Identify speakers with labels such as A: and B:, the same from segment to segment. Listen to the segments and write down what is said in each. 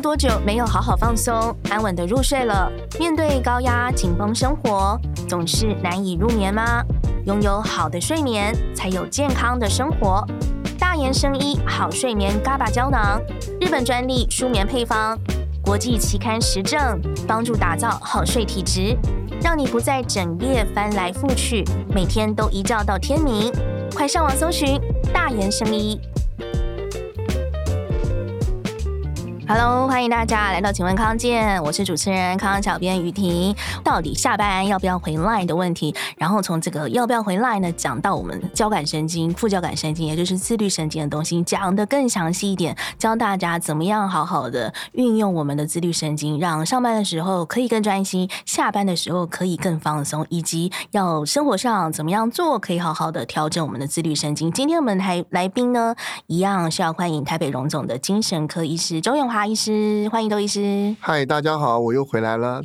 A: 多久没有好好放松、安稳的入睡了？面对高压紧绷生活，总是难以入眠吗？拥有好的睡眠，才有健康的生活。大延生医好睡眠 GABA 胶囊，日本专利舒眠配方，国际期刊实证，帮助打造好睡体质，让你不再整夜翻来覆去，每天都一觉到天明。快上网搜寻大延生医。Hello，欢迎大家来到请问康健，我是主持人康小编雨婷。到底下班要不要回 LINE 的问题，然后从这个要不要回 LINE 呢，讲到我们交感神经、副交感神经，也就是自律神经的东西，讲得更详细一点，教大家怎么样好好的运用我们的自律神经，让上班的时候可以更专心，下班的时候可以更放松，以及要生活上怎么样做可以好好的调整我们的自律神经。今天我们台来宾呢，一样是要欢迎台北荣总的精神科医师周永华。医师，欢迎周医师。
B: 嗨，大家好，我又回来了。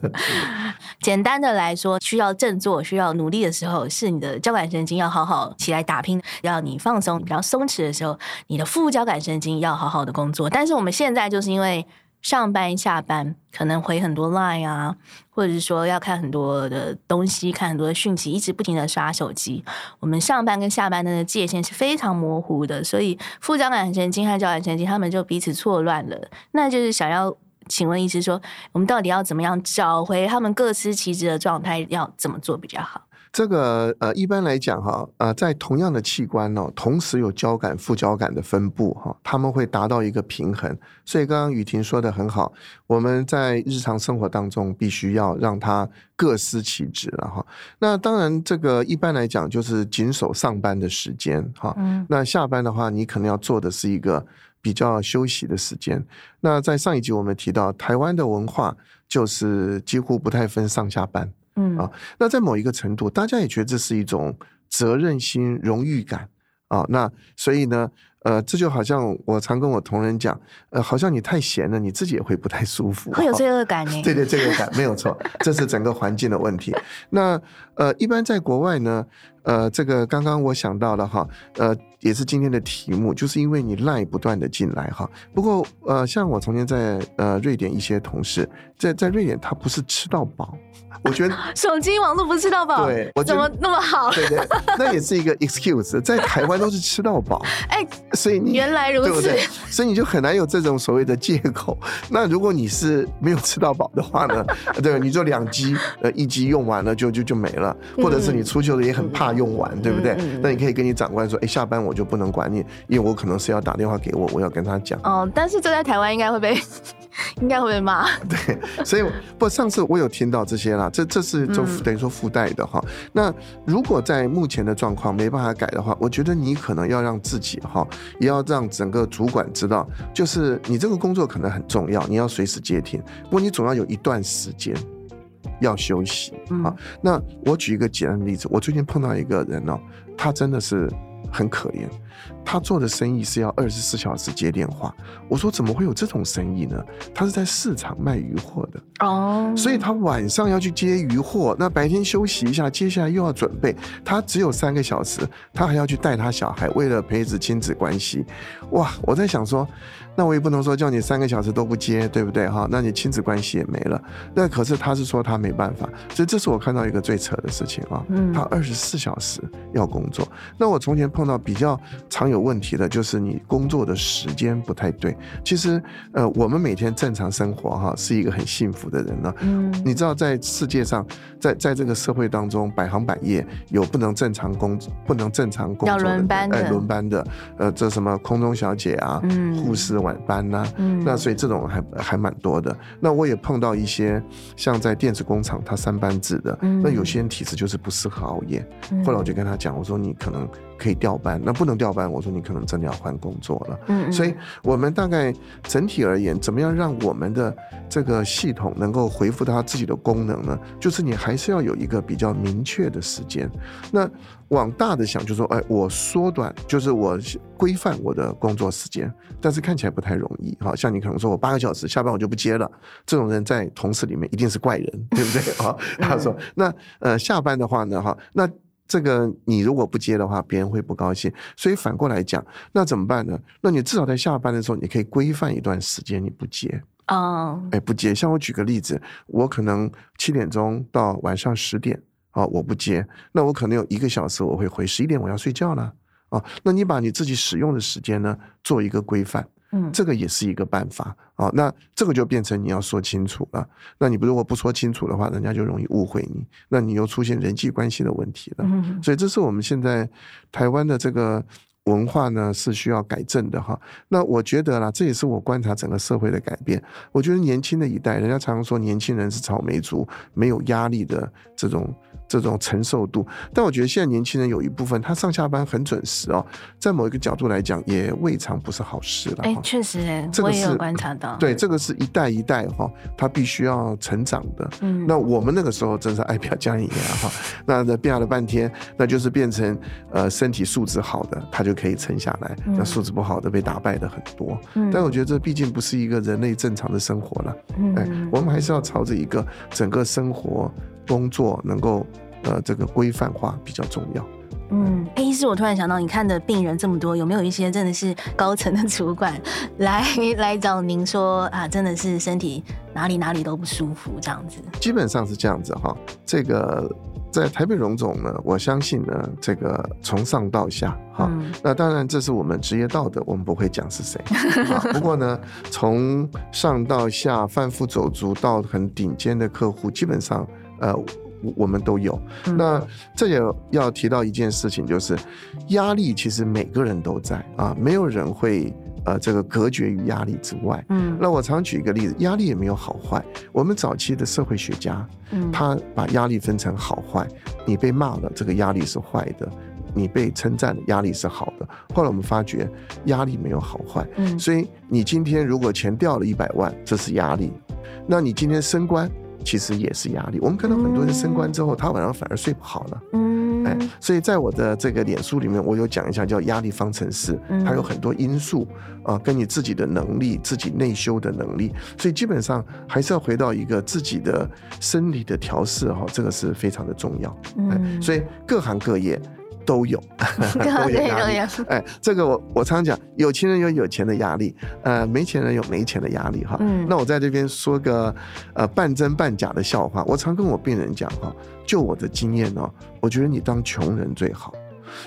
A: 简单的来说，需要振作、需要努力的时候，是你的交感神经要好好起来打拼；要你放松、比较松弛的时候，你的副交感神经要好好的工作。但是我们现在就是因为。上班下班可能回很多 line 啊，或者是说要看很多的东西，看很多的讯息，一直不停的刷手机。我们上班跟下班的界限是非常模糊的，所以副交感神经和交感神经他们就彼此错乱了。那就是想要请问医师说，我们到底要怎么样找回他们各司其职的状态？要怎么做比较好？
B: 这个呃，一般来讲哈，呃，在同样的器官呢，同时有交感、副交感的分布哈，他们会达到一个平衡。所以刚刚雨婷说的很好，我们在日常生活当中必须要让它各司其职了哈。那当然，这个一般来讲就是谨守上班的时间哈。嗯。那下班的话，你可能要做的是一个比较休息的时间。那在上一集我们提到，台湾的文化就是几乎不太分上下班。嗯啊，那在某一个程度，大家也觉得这是一种责任心、荣誉感啊。那所以呢，呃，这就好像我常跟我同仁讲，呃，好像你太闲了，你自己也会不太舒服，
A: 会有罪恶感呢。
B: 对对，罪恶感没有错，这是整个环境的问题。那呃，一般在国外呢，呃，这个刚刚我想到了哈，呃。也是今天的题目，就是因为你 LINE 不断的进来哈。不过呃，像我从前在呃瑞典一些同事，在在瑞典他不是吃到饱，我觉得
A: 手机网络不是吃到饱，
B: 对，我
A: 怎么那么好？
B: 对对，那也是一个 excuse，在台湾都是吃到饱，哎、欸，所以你
A: 原来如此，对不对？
B: 所以你就很难有这种所谓的借口。那如果你是没有吃到饱的话呢？对，你就两 G，呃，一 G 用完了就就就没了，或者是你出去了也很怕用完，嗯、对不对？嗯、那你可以跟你长官说，哎、欸，下班。我就不能管你，因为我可能是要打电话给我，我要跟他讲。
A: 哦，但是这在台湾应该会被，应该会被骂。
B: 对，所以不，上次我有听到这些啦，这这是就等于说附带的哈。嗯、那如果在目前的状况没办法改的话，我觉得你可能要让自己哈，也要让整个主管知道，就是你这个工作可能很重要，你要随时接听，不过你总要有一段时间要休息。好，嗯、那我举一个简单的例子，我最近碰到一个人哦，他真的是。很可怜，他做的生意是要二十四小时接电话。我说怎么会有这种生意呢？他是在市场卖鱼货的哦，所以他晚上要去接鱼货，那白天休息一下，接下来又要准备。他只有三个小时，他还要去带他小孩，为了培植亲子关系。哇，我在想说。那我也不能说叫你三个小时都不接，对不对哈？那你亲子关系也没了。那可是他是说他没办法，所以这是我看到一个最扯的事情啊。嗯，他二十四小时要工作。那我从前碰到比较常有问题的就是你工作的时间不太对。其实呃，我们每天正常生活哈，是一个很幸福的人呢。嗯，你知道在世界上，在在这个社会当中，百行百业有不能正常工不能正常工作的，
A: 轮班的，
B: 哎，轮班的，呃，这什么空中小姐啊，嗯，护士。晚班呐、啊，嗯、那所以这种还还蛮多的。那我也碰到一些像在电子工厂，他三班制的，嗯、那有些人体质就是不适合熬夜。嗯、后来我就跟他讲，我说你可能可以调班，那不能调班，我说你可能真的要换工作了。嗯，所以我们大概整体而言，怎么样让我们的这个系统能够恢复它自己的功能呢？就是你还是要有一个比较明确的时间。那往大的想，就是说，哎，我缩短，就是我规范我的工作时间，但是看起来不太容易。哈像你可能说我八个小时下班我就不接了，这种人在同事里面一定是怪人，对不对？啊，他说，那呃下班的话呢，哈，那这个你如果不接的话，别人会不高兴。所以反过来讲，那怎么办呢？那你至少在下班的时候，你可以规范一段时间你不接。哦，哎，不接。像我举个例子，我可能七点钟到晚上十点，啊，我不接。那我可能有一个小时我会回，十一点我要睡觉了。啊，那你把你自己使用的时间呢，做一个规范。嗯，这个也是一个办法啊。那这个就变成你要说清楚了。那你如果不说清楚的话，人家就容易误会你。那你又出现人际关系的问题了。嗯，所以这是我们现在台湾的这个文化呢，是需要改正的哈。那我觉得啦，这也是我观察整个社会的改变。我觉得年轻的一代，人家常常说年轻人是草莓族，没有压力的这种。这种承受度，但我觉得现在年轻人有一部分他上下班很准时哦，在某一个角度来讲也未尝不是好事了。
A: 哎，确实哎，这个是我也有观察到。
B: 对，这个是一代一代哈，他必须要成长的。嗯，那我们那个时候真是爱表家里啊哈，那那变了半天，那就是变成呃身体素质好的他就可以撑下来，那素质不好的被打败的很多。嗯，但我觉得这毕竟不是一个人类正常的生活了。嗯，哎，我们还是要朝着一个整个生活。工作能够呃这个规范化比较重要。
A: 嗯，哎，医师，我突然想到，你看的病人这么多，有没有一些真的是高层的主管 来来找您说啊，真的是身体哪里哪里都不舒服这样子？
B: 基本上是这样子哈。这个在台北荣总呢，我相信呢，这个从上到下哈，嗯、那当然这是我们职业道德，我们不会讲是谁。不过呢，从上到下，贩夫走卒到很顶尖的客户，基本上。呃，我们都有。那这也要提到一件事情，就是压力其实每个人都在啊，没有人会呃这个隔绝于压力之外。嗯，那我常举一个例子，压力也没有好坏。我们早期的社会学家，嗯，他把压力分成好坏。你被骂了，这个压力是坏的；你被称赞的压力是好的。后来我们发觉，压力没有好坏。嗯，所以你今天如果钱掉了一百万，这是压力；那你今天升官。其实也是压力。我们看到很多人升官之后，他晚上反而睡不好了。所以在我的这个脸书里面，我有讲一下叫压力方程式，它有很多因素啊，跟你自己的能力、自己内修的能力，所以基本上还是要回到一个自己的生理的调试哈，这个是非常的重要。嗯，所以各行各业。都有，都有压力。哎，这个我我常常讲，有钱人有有钱的压力，呃，没钱人有没钱的压力哈。嗯，那我在这边说个呃半真半假的笑话，我常跟我病人讲哈，就我的经验哦，我觉得你当穷人最好。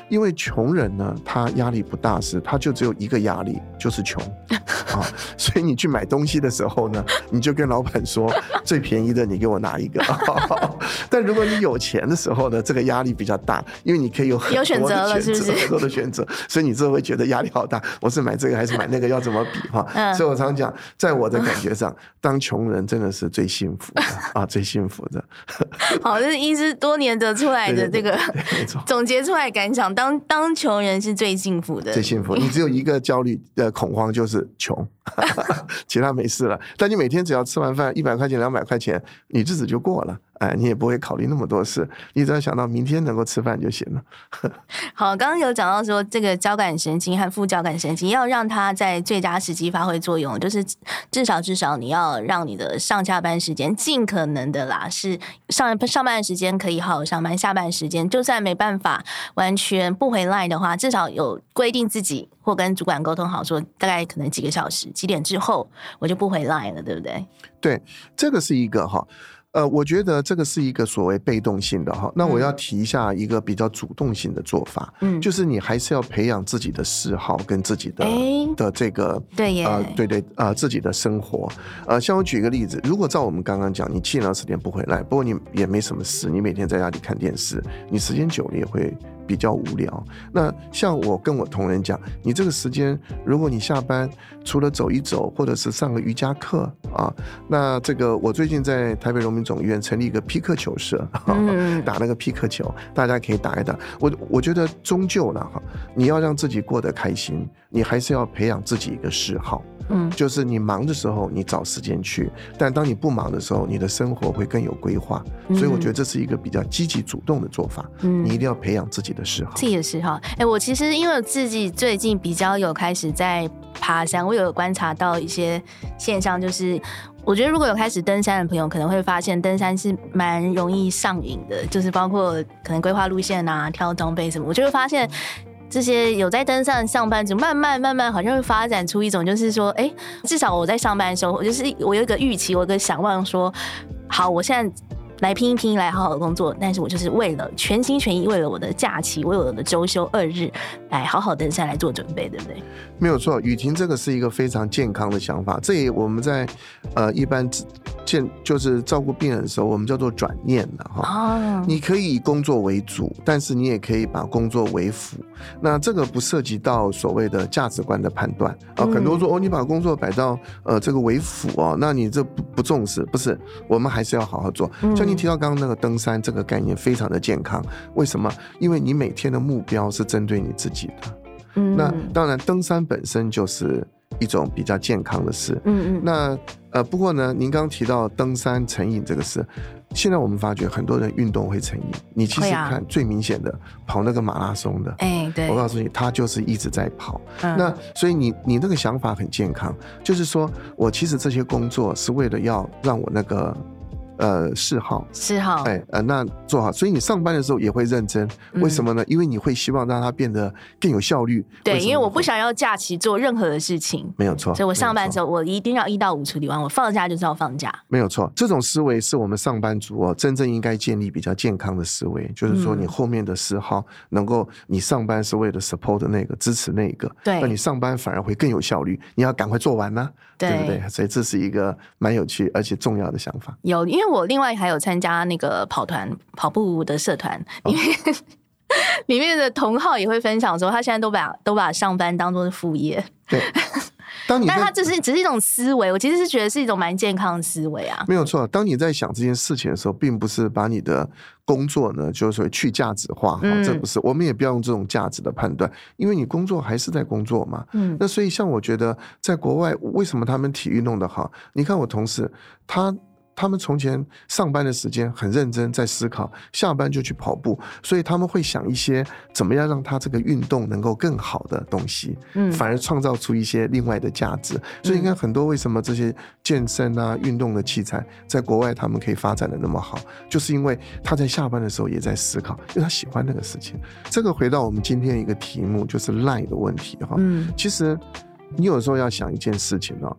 B: 因为穷人呢，他压力不大，是他就只有一个压力，就是穷 啊。所以你去买东西的时候呢，你就跟老板说最便宜的，你给我拿一个。但如果你有钱的时候呢，这个压力比较大，因为你可以有很多的选择，很多的选择，所以你就会觉得压力好大。我是买这个还是买那个，要怎么比哈？所以我常讲，在我的感觉上，当穷人真的是最幸福的啊，最幸福的。
A: 好，这是医师多年得出来的这个总结出来感想。想当当穷人是最幸福的，
B: 最幸福。你只有一个焦虑的恐慌，就是穷，其他没事了。但你每天只要吃完饭，一百块钱、两百块钱，你日子就过了。哎，你也不会考虑那么多事，你只要想到明天能够吃饭就行了。
A: 好，刚刚有讲到说，这个交感神经和副交感神经要让它在最佳时机发挥作用，就是至少至少你要让你的上下班时间尽可能的啦，是上上班时间可以好好上班，下班时间就算没办法完全不回 LINE 的话，至少有规定自己或跟主管沟通好，说大概可能几个小时几点之后我就不回 LINE 了，对不对？
B: 对，这个是一个哈。呃，我觉得这个是一个所谓被动性的哈，那我要提一下一个比较主动性的做法，嗯，就是你还是要培养自己的嗜好跟自己的、欸、的这个对耶呃对对呃自己的生活，呃，像我举一个例子，如果照我们刚刚讲，你七点到十点不回来，不过你也没什么事，你每天在家里看电视，你时间久了也会。比较无聊。那像我跟我同仁讲，你这个时间，如果你下班除了走一走，或者是上个瑜伽课啊，那这个我最近在台北荣民总医院成立一个匹克球社，打那个匹克球，大家可以打一打。我我觉得终究了，哈，你要让自己过得开心，你还是要培养自己一个嗜好。嗯，就是你忙的时候，你找时间去；但当你不忙的时候，你的生活会更有规划。所以我觉得这是一个比较积极主动的做法。嗯，你一定要培养自己的嗜好。
A: 自己的嗜好，哎，我其实因为我自己最近比较有开始在爬山，我有观察到一些现象，就是我觉得如果有开始登山的朋友，可能会发现登山是蛮容易上瘾的，就是包括可能规划路线啊、挑装备什么，我就会发现这些有在登山上班族，慢慢慢慢好像会发展出一种，就是说，哎、至少我在上班的时候，我就是我有一个预期，我有一个想望，说，好，我现在。来拼一拼，来好好的工作，但是我就是为了全心全意，为了我的假期，为我的周休二日，来好好登山来做准备，对不对？
B: 没有错，雨婷这个是一个非常健康的想法。这也我们在呃一般见就是照顾病人的时候，我们叫做转念的哈。哦。你可以以工作为主，但是你也可以把工作为辅。那这个不涉及到所谓的价值观的判断啊。很多人说哦，你把工作摆到呃这个为辅哦，那你这不不重视？不是，我们还是要好好做。像你提到刚刚那个登山这个概念，非常的健康。为什么？因为你每天的目标是针对你自己的。嗯。那当然，登山本身就是一种比较健康的事。嗯嗯。那呃，不过呢，您刚刚提到登山成瘾这个事。现在我们发觉很多人运动会成瘾，你其实看最明显的跑那个马拉松的，哎，对，我告诉你，他就是一直在跑。那所以你你那个想法很健康，就是说我其实这些工作是为了要让我那个。呃，嗜好，
A: 嗜好，
B: 哎，呃，那做好，所以你上班的时候也会认真，为什么呢？嗯、因为你会希望让它变得更有效率。
A: 对，因为我不想要假期做任何的事情，
B: 没有错。
A: 所以我上班的时候，我一定要一到五处理完，我放假就是要放假。
B: 没有错，这种思维是我们上班族哦，真正应该建立比较健康的思维，就是说你后面的嗜好能够，你上班是为了 support 那个支持那个，对，那你上班反而会更有效率，你要赶快做完呢、啊，对不对？所以这是一个蛮有趣而且重要的想法。
A: 有，因为。我另外还有参加那个跑团跑步的社团，里面、哦、里面的同好也会分享说，他现在都把都把上班当做是副业。
B: 对，当你
A: 但他只是只是一种思维，我其实是觉得是一种蛮健康的思维啊。
B: 没有错，当你在想这件事情的时候，并不是把你的工作呢，就是说去价值化，嗯、这不是，我们也不要用这种价值的判断，因为你工作还是在工作嘛。嗯，那所以像我觉得，在国外为什么他们体育弄得好？你看我同事他。他们从前上班的时间很认真，在思考，下班就去跑步，所以他们会想一些怎么样让他这个运动能够更好的东西，嗯，反而创造出一些另外的价值。所以你看，很多为什么这些健身啊、运动的器材在国外他们可以发展的那么好，就是因为他在下班的时候也在思考，因为他喜欢那个事情。这个回到我们今天一个题目，就是 LINE 的问题哈。嗯，其实你有时候要想一件事情哦。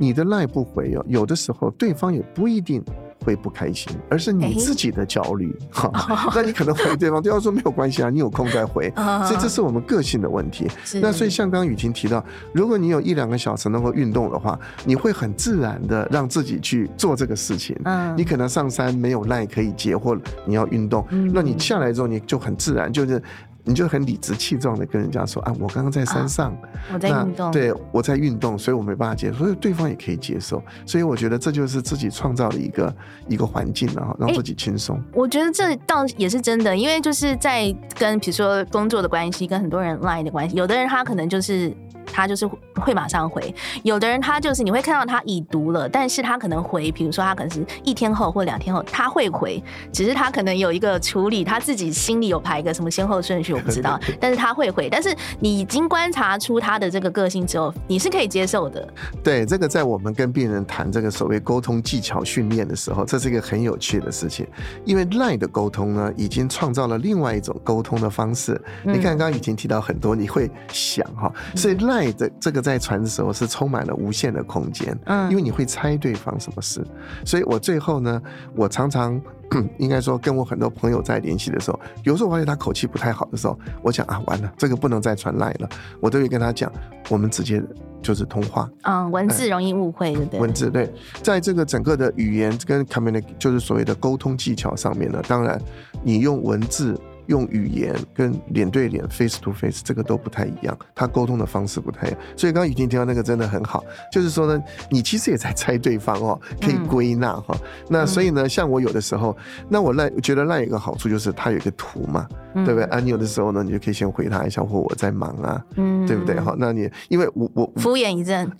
B: 你的赖不回哦，有的时候对方也不一定会不开心，而是你自己的焦虑哈。那你可能回对方，对方说没有关系啊，你有空再回。所以这是我们个性的问题。那所以像刚刚雨婷提到，如果你有一两个小时能够运动的话，你会很自然的让自己去做这个事情。嗯，你可能上山没有赖可以接，或你要运动，那你下来之后你就很自然就是。你就很理直气壮的跟人家说啊，我刚刚在山上，
A: 我在运动，
B: 对，我在运动，所以我没办法接受，所以对方也可以接受，所以我觉得这就是自己创造的一个一个环境，然后让自己轻松。
A: 我觉得这倒也是真的，因为就是在跟比如说工作的关系，跟很多人 line 的关系，有的人他可能就是。他就是会马上回，有的人他就是你会看到他已读了，但是他可能回，比如说他可能是一天后或两天后他会回，只是他可能有一个处理，他自己心里有排一个什么先后顺序，我不知道，但是他会回，但是你已经观察出他的这个个性之后，你是可以接受的。
B: 对，这个在我们跟病人谈这个所谓沟通技巧训练的时候，这是一个很有趣的事情，因为 LINE 的沟通呢，已经创造了另外一种沟通的方式。嗯、你看刚刚已经提到很多，你会想哈，所以 LINE。这这个在传的时候是充满了无限的空间，嗯，因为你会猜对方什么事，所以我最后呢，我常常 应该说跟我很多朋友在联系的时候，有时候我发现他口气不太好的时候，我想啊，完了，这个不能再传赖了，我都会跟他讲，我们直接就是通话，
A: 嗯，文字容易误会，对不对？
B: 文字对，在这个整个的语言跟 communication 就是所谓的沟通技巧上面呢，当然你用文字。用语言跟脸对脸 （face to face） 这个都不太一样，他沟通的方式不太一样。所以刚刚雨婷提到那个真的很好，就是说呢，你其实也在猜对方哦，可以归纳哈。那所以呢，像我有的时候，那我赖觉得赖有一个好处就是它有一个图嘛，对不对？啊，你有的时候呢，你就可以先回他一下，或我在忙啊，嗯对不对？哈，那你因为我我
A: 敷衍一阵，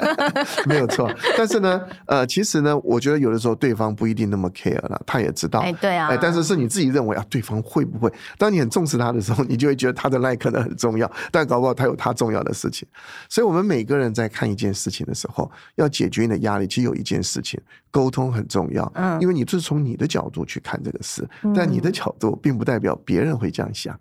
B: 没有错。但是呢，呃，其实呢，我觉得有的时候对方不一定那么 care 了，他也知道，哎，
A: 对啊，
B: 哎，但是是你自己认为啊，对方会不不会。当你很重视他的时候，你就会觉得他的 like 可能很重要，但搞不好他有他重要的事情。所以，我们每个人在看一件事情的时候，要解决你的压力，其实有一件事情，沟通很重要。嗯，因为你是从你的角度去看这个事，但你的角度并不代表别人会这样想。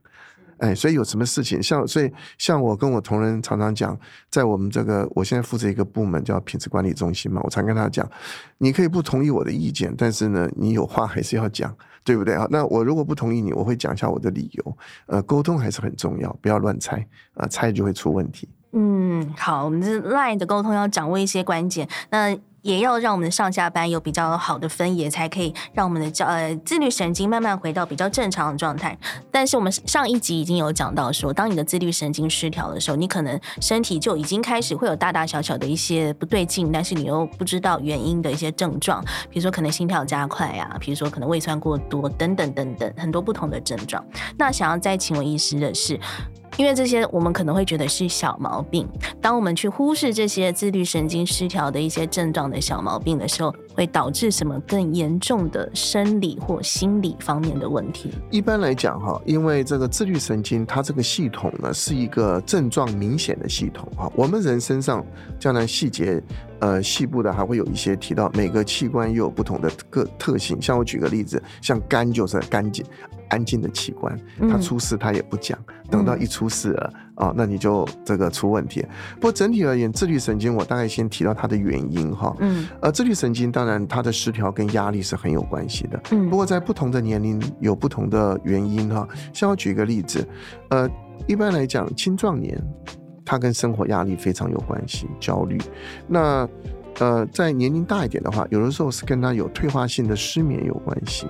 B: 哎，所以有什么事情，像所以像我跟我同仁常常讲，在我们这个我现在负责一个部门叫品质管理中心嘛，我常跟他讲，你可以不同意我的意见，但是呢，你有话还是要讲，对不对啊？那我如果不同意你，我会讲一下我的理由。呃，沟通还是很重要，不要乱猜啊，猜就会出问题。
A: 嗯，好，我们这 LINE 的沟通要掌握一些关键。那也要让我们的上下班有比较好的分野，才可以让我们的呃自律神经慢慢回到比较正常的状态。但是我们上一集已经有讲到说，当你的自律神经失调的时候，你可能身体就已经开始会有大大小小的一些不对劲，但是你又不知道原因的一些症状，比如说可能心跳加快啊，比如说可能胃酸过多等等等等很多不同的症状。那想要再请问医师的是。因为这些我们可能会觉得是小毛病，当我们去忽视这些自律神经失调的一些症状的小毛病的时候，会导致什么更严重的生理或心理方面的问题？
B: 一般来讲哈，因为这个自律神经它这个系统呢是一个症状明显的系统哈，我们人身上将来细节呃细部的还会有一些提到，每个器官又有不同的个特性，像我举个例子，像肝就是干净。安静的器官，它出事它也不讲，等到一出事了啊、那你就这个出问题。不过整体而言，自律神经我大概先提到它的原因哈，嗯，呃，自律神经当然它的失调跟压力是很有关系的，嗯，不过在不同的年龄有不同的原因哈。像我举一个例子，呃，一般来讲青壮年，它跟生活压力非常有关系，焦虑，那。呃，在年龄大一点的话，有的时候是跟他有退化性的失眠有关系，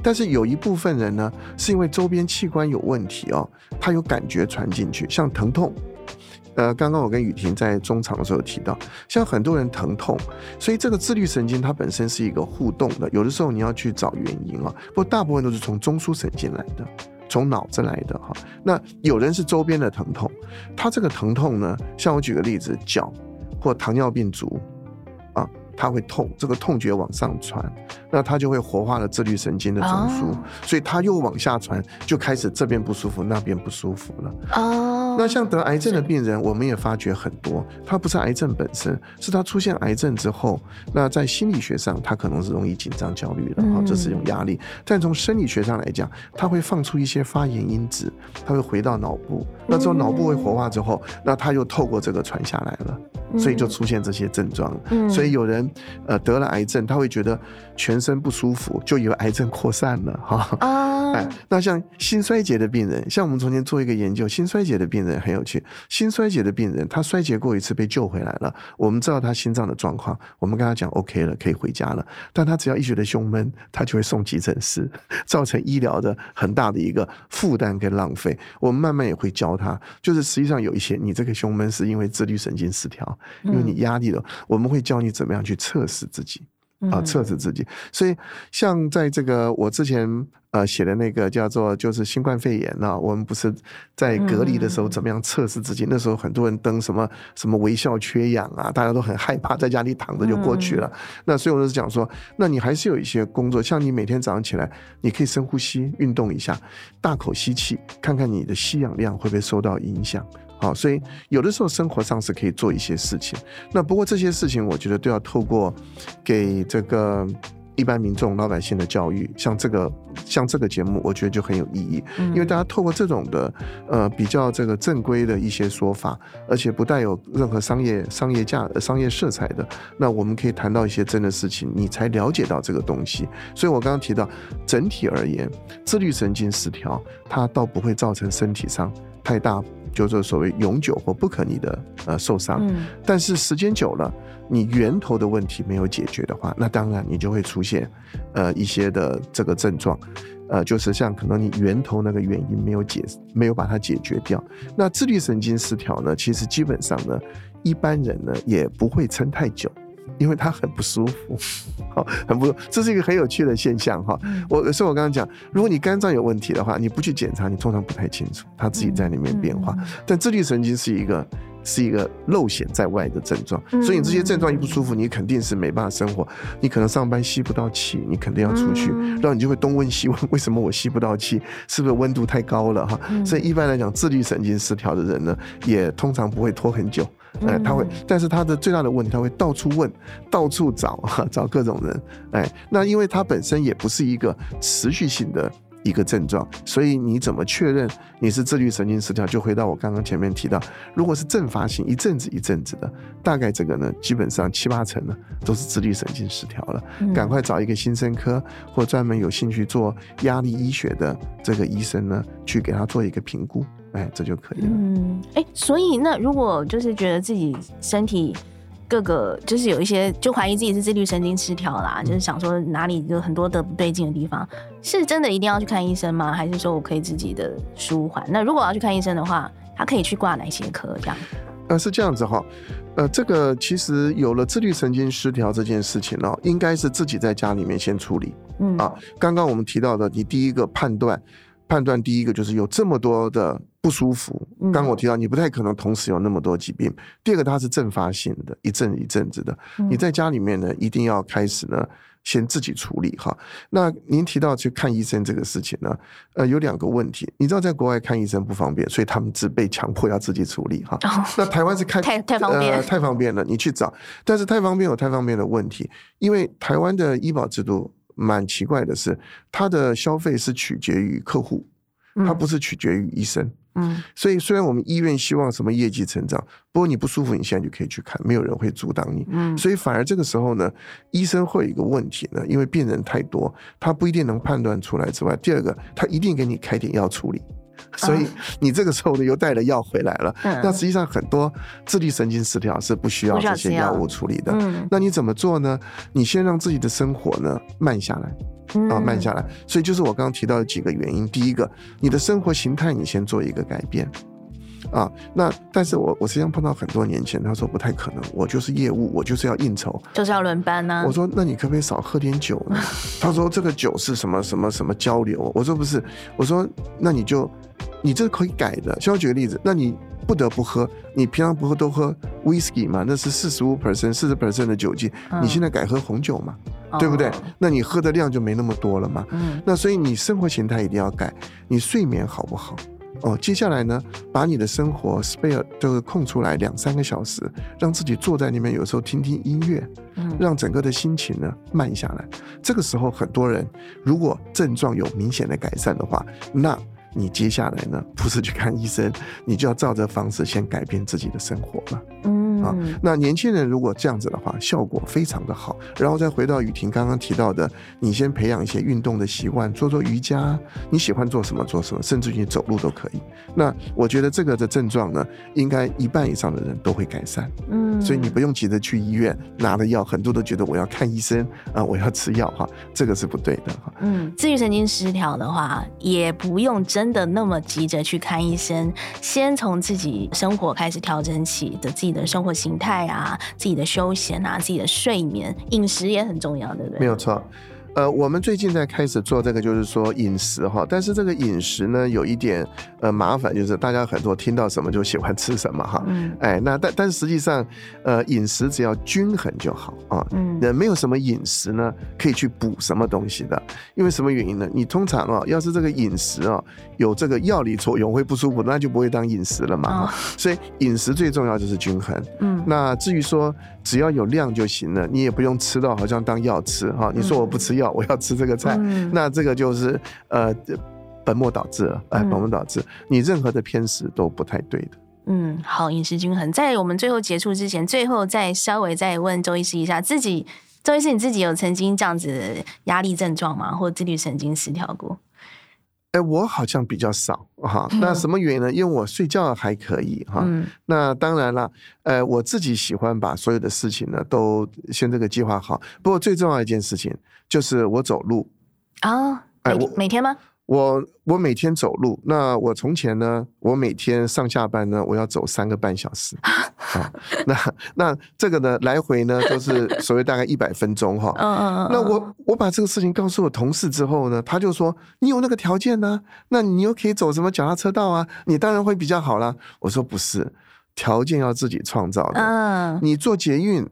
B: 但是有一部分人呢，是因为周边器官有问题哦，他有感觉传进去，像疼痛。呃，刚刚我跟雨婷在中场的时候提到，像很多人疼痛，所以这个自律神经它本身是一个互动的，有的时候你要去找原因啊，不过大部分都是从中枢神经来的，从脑子来的哈。那有人是周边的疼痛，他这个疼痛呢，像我举个例子，脚或糖尿病足。他会痛，这个痛觉往上传，那他就会活化了自律神经的中枢，oh. 所以他又往下传，就开始这边不舒服，那边不舒服了。哦，oh. 那像得癌症的病人，我们也发觉很多，他不是癌症本身，是他出现癌症之后，那在心理学上，他可能是容易紧张、焦虑的，哈，这是一种压力。但从生理学上来讲，他会放出一些发炎因子，他会回到脑部，那之后脑部会活化之后，那他又透过这个传下来了。所以就出现这些症状，嗯，所以有人呃得了癌症，他会觉得全身不舒服，就以为癌症扩散了哈。啊，哎，那像心衰竭的病人，像我们从前做一个研究，心衰竭的病人很有趣，心衰竭的病人他衰竭过一次被救回来了，我们知道他心脏的状况，我们跟他讲 OK 了，可以回家了，但他只要一觉得胸闷，他就会送急诊室，造成医疗的很大的一个负担跟浪费。我们慢慢也会教他，就是实际上有一些你这个胸闷是因为自律神经失调。因为你压力了，我们会教你怎么样去测试自己啊，测试自己。所以像在这个我之前呃写的那个叫做就是新冠肺炎啊，我们不是在隔离的时候怎么样测试自己？那时候很多人登什么什么微笑缺氧啊，大家都很害怕，在家里躺着就过去了。那所以我就讲说，那你还是有一些工作，像你每天早上起来，你可以深呼吸，运动一下，大口吸气，看看你的吸氧量会不会受到影响。好，所以有的时候生活上是可以做一些事情。那不过这些事情，我觉得都要透过给这个一般民众、老百姓的教育。像这个，像这个节目，我觉得就很有意义，因为大家透过这种的呃比较这个正规的一些说法，而且不带有任何商业、商业价、商业色彩的，那我们可以谈到一些真的事情，你才了解到这个东西。所以我刚刚提到，整体而言，自律神经失调，它倒不会造成身体上太大。就是所谓永久或不可逆的呃受伤，但是时间久了，你源头的问题没有解决的话，那当然你就会出现呃一些的这个症状，呃，就是像可能你源头那个原因没有解，没有把它解决掉。那自律神经失调呢，其实基本上呢，一般人呢也不会撑太久。因为他很不舒服，好，很不，这是一个很有趣的现象哈。我所以，我刚刚讲，如果你肝脏有问题的话，你不去检查，你通常不太清楚，他自己在里面变化。但自律神经是一个是一个露显在外的症状。所以你这些症状一不舒服，你肯定是没办法生活。你可能上班吸不到气，你肯定要出去，然后你就会东问西问，为什么我吸不到气？是不是温度太高了哈？所以一般来讲，自律神经失调的人呢，也通常不会拖很久。哎，他会，但是他的最大的问题，他会到处问，到处找，找各种人。哎，那因为他本身也不是一个持续性的。一个症状，所以你怎么确认你是自律神经失调？就回到我刚刚前面提到，如果是阵发性，一阵子一阵子的，大概这个呢，基本上七八成呢都是自律神经失调了。赶快找一个新生科或专门有兴趣做压力医学的这个医生呢，去给他做一个评估，哎，这就可以了。
A: 嗯，哎，所以那如果就是觉得自己身体。各个就是有一些就怀疑自己是自律神经失调啦，就是想说哪里有很多的不对劲的地方，是真的一定要去看医生吗？还是说我可以自己的舒缓？那如果要去看医生的话，他可以去挂哪些科？这样？
B: 呃，是这样子哈，呃，这个其实有了自律神经失调这件事情呢，应该是自己在家里面先处理。嗯啊，刚刚我们提到的，你第一个判断。判断第一个就是有这么多的不舒服，刚刚我提到你不太可能同时有那么多疾病。第二个它是阵发性的，一阵一阵子的。你在家里面呢，一定要开始呢，先自己处理哈。那您提到去看医生这个事情呢，呃，有两个问题。你知道在国外看医生不方便，所以他们只被强迫要自己处理哈。那台湾是看
A: 太太方便，
B: 呃，太方便了，你去找。但是太方便有太方便的问题，因为台湾的医保制度。蛮奇怪的是，它的消费是取决于客户，它不是取决于医生。嗯，所以虽然我们医院希望什么业绩成长，不过你不舒服，你现在就可以去看，没有人会阻挡你。嗯，所以反而这个时候呢，医生会有一个问题呢，因为病人太多，他不一定能判断出来之外，第二个，他一定给你开点药处理。所以你这个时候呢，又带了药回来了。嗯、那实际上很多自律神经失调是不需要这些药物处理的。嗯、那你怎么做呢？你先让自己的生活呢慢下来，嗯、啊，慢下来。所以就是我刚刚提到的几个原因。第一个，你的生活形态你先做一个改变。啊，那但是我我实际上碰到很多年前，他说不太可能，我就是业务，我就是要应酬，
A: 就是要轮班呢、啊。
B: 我说那你可不可以少喝点酒呢？他说这个酒是什么什么什么交流？我说不是，我说那你就。你这可以改的。先我举个例子，那你不得不喝，你平常不喝都喝 whisky 嘛？那是四十五 percent、四十 percent 的酒精，嗯、你现在改喝红酒嘛？哦、对不对？那你喝的量就没那么多了嘛？嗯。那所以你生活形态一定要改，你睡眠好不好？哦，接下来呢，把你的生活 spare 就是空出来两三个小时，让自己坐在那边，有时候听听音乐，嗯，让整个的心情呢慢下来。这个时候，很多人如果症状有明显的改善的话，那。你接下来呢，不是去看医生，你就要照着方式先改变自己的生活了。嗯，啊，那年轻人如果这样子的话，效果非常的好。然后再回到雨婷刚刚提到的，你先培养一些运动的习惯，做做瑜伽，你喜欢做什么做什么，甚至于走路都可以。那我觉得这个的症状呢，应该一半以上的人都会改善。嗯，所以你不用急着去医院拿了药，很多都觉得我要看医生啊，我要吃药哈，这个是不对的哈。
A: 嗯，自律神经失调的话，也不用真的那么急着去看医生，先从自己生活开始调整起的自己的生活形态啊，自己的休闲啊，自己的睡眠、饮食也很重要，对不对？
B: 没有错。呃，我们最近在开始做这个，就是说饮食哈，但是这个饮食呢，有一点呃麻烦，就是大家很多听到什么就喜欢吃什么哈，嗯，哎，那但但实际上，呃，饮食只要均衡就好啊，嗯，没有什么饮食呢可以去补什么东西的，因为什么原因呢？你通常啊，要是这个饮食啊有这个药理作用会不舒服，那就不会当饮食了嘛，哦，所以饮食最重要就是均衡，嗯，那至于说只要有量就行了，你也不用吃到好像当药吃哈，你说我不吃药。我要吃这个菜，嗯、那这个就是呃本末倒置了，哎，本末倒置，你任何的偏食都不太对的。
A: 嗯，好，饮食均衡。在我们最后结束之前，最后再稍微再问周医师一下，自己周医师你自己有曾经这样子的压力症状吗？或自律神经失调过？
B: 哎，我好像比较少哈。那什么原因呢？因为我睡觉还可以哈。嗯、那当然了，呃，我自己喜欢把所有的事情呢都先这个计划好。不过最重要一件事情就是我走路
A: 啊。哦、哎，我每天吗？
B: 我我每天走路，那我从前呢，我每天上下班呢，我要走三个半小时 啊。那那这个呢，来回呢都是所谓大概一百分钟哈。嗯嗯嗯。那我我把这个事情告诉我同事之后呢，他就说：“你有那个条件呢，那你又可以走什么脚踏车道啊？你当然会比较好啦。”我说：“不是。”条件要自己创造的。
A: 嗯，
B: 你做捷运。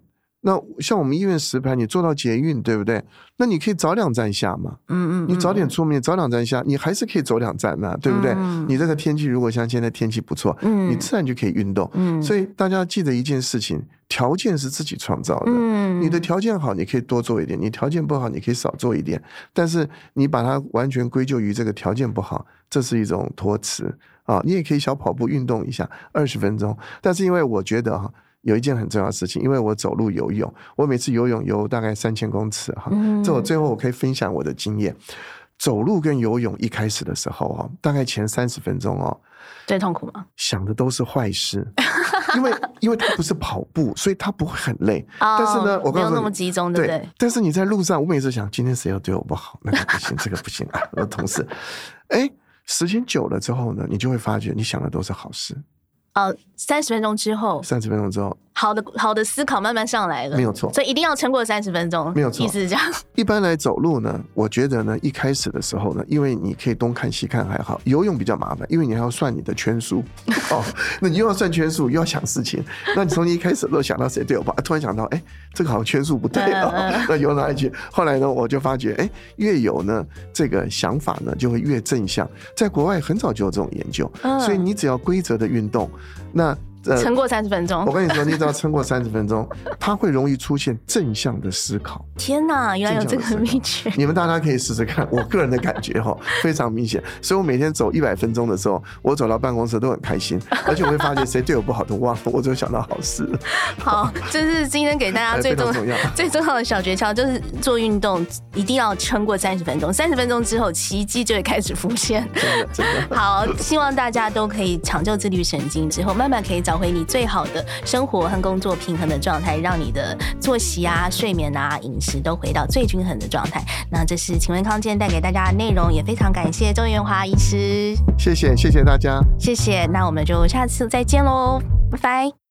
B: 那像我们医院实排，你坐到捷运，对不对？那你可以早两站下嘛。
A: 嗯嗯，
B: 你早点出门，早两站下，你还是可以走两站嘛，对不对？
A: 嗯、
B: 你这个天气如果像现在天气不错，
A: 嗯，
B: 你自然就可以运动。
A: 嗯，
B: 所以大家记得一件事情，条件是自己创造的。
A: 嗯，
B: 你的条件好，你可以多做一点；你条件不好，你可以少做一点。但是你把它完全归咎于这个条件不好，这是一种托词啊。你也可以小跑步运动一下，二十分钟。但是因为我觉得哈。有一件很重要的事情，因为我走路游泳，我每次游泳游大概三千公尺哈。这我最后我可以分享我的经验，走路跟游泳一开始的时候哈，大概前三十分钟哦，
A: 最痛苦吗？
B: 想的都是坏事，因为因为它不是跑步，所以它不会很累。
A: 哦、
B: 但是呢，我告诉你，
A: 没有那么集中，对不对？对，
B: 但是你在路上，我每次想，今天谁要对我不好，那个不行，这个不行啊，我的同事。哎，时间久了之后呢，你就会发觉，你想的都是好事。
A: 呃，三十分钟之后，
B: 三十分钟之后。
A: 好的，好的思考慢慢上来了，
B: 没有错，
A: 所以一定要撑过三十分钟，
B: 没有错，
A: 意思是这样。
B: 一般来走路呢，我觉得呢，一开始的时候呢，因为你可以东看西看还好，游泳比较麻烦，因为你还要算你的圈数 哦，那你又要算圈数，又要想事情，那你从一开始都想到谁对我吧，突然想到，哎，这个好像圈数不对哦，那游哪里去？后来呢，我就发觉，哎，越有呢，这个想法呢就会越正向，在国外很早就有这种研究，所以你只要规则的运动，那。
A: 撑过三十分钟，
B: 我跟你说，你只要撑过三十分钟，它会容易出现正向的思考。
A: 天哪，原来有这个秘诀！
B: 你们大家可以试试看。我个人的感觉哈，非常明显。所以我每天走一百分钟的时候，我走到办公室都很开心，而且我会发觉谁对我不好都忘了，我就想到好事。
A: 好，这是今天给大家最 重要、最重要的小诀窍，就是做运动一定要撑过三十分钟。三十分钟之后，奇迹就会开始浮现。
B: 真的，真的。
A: 好，希望大家都可以抢救自律神经之后，慢慢可以找。回你最好的生活和工作平衡的状态，让你的作息啊、睡眠啊、饮食都回到最均衡的状态。那这是请问康健带给大家的内容，也非常感谢周元华医师。
B: 谢谢，谢谢大家，
A: 谢谢。那我们就下次再见喽，拜拜。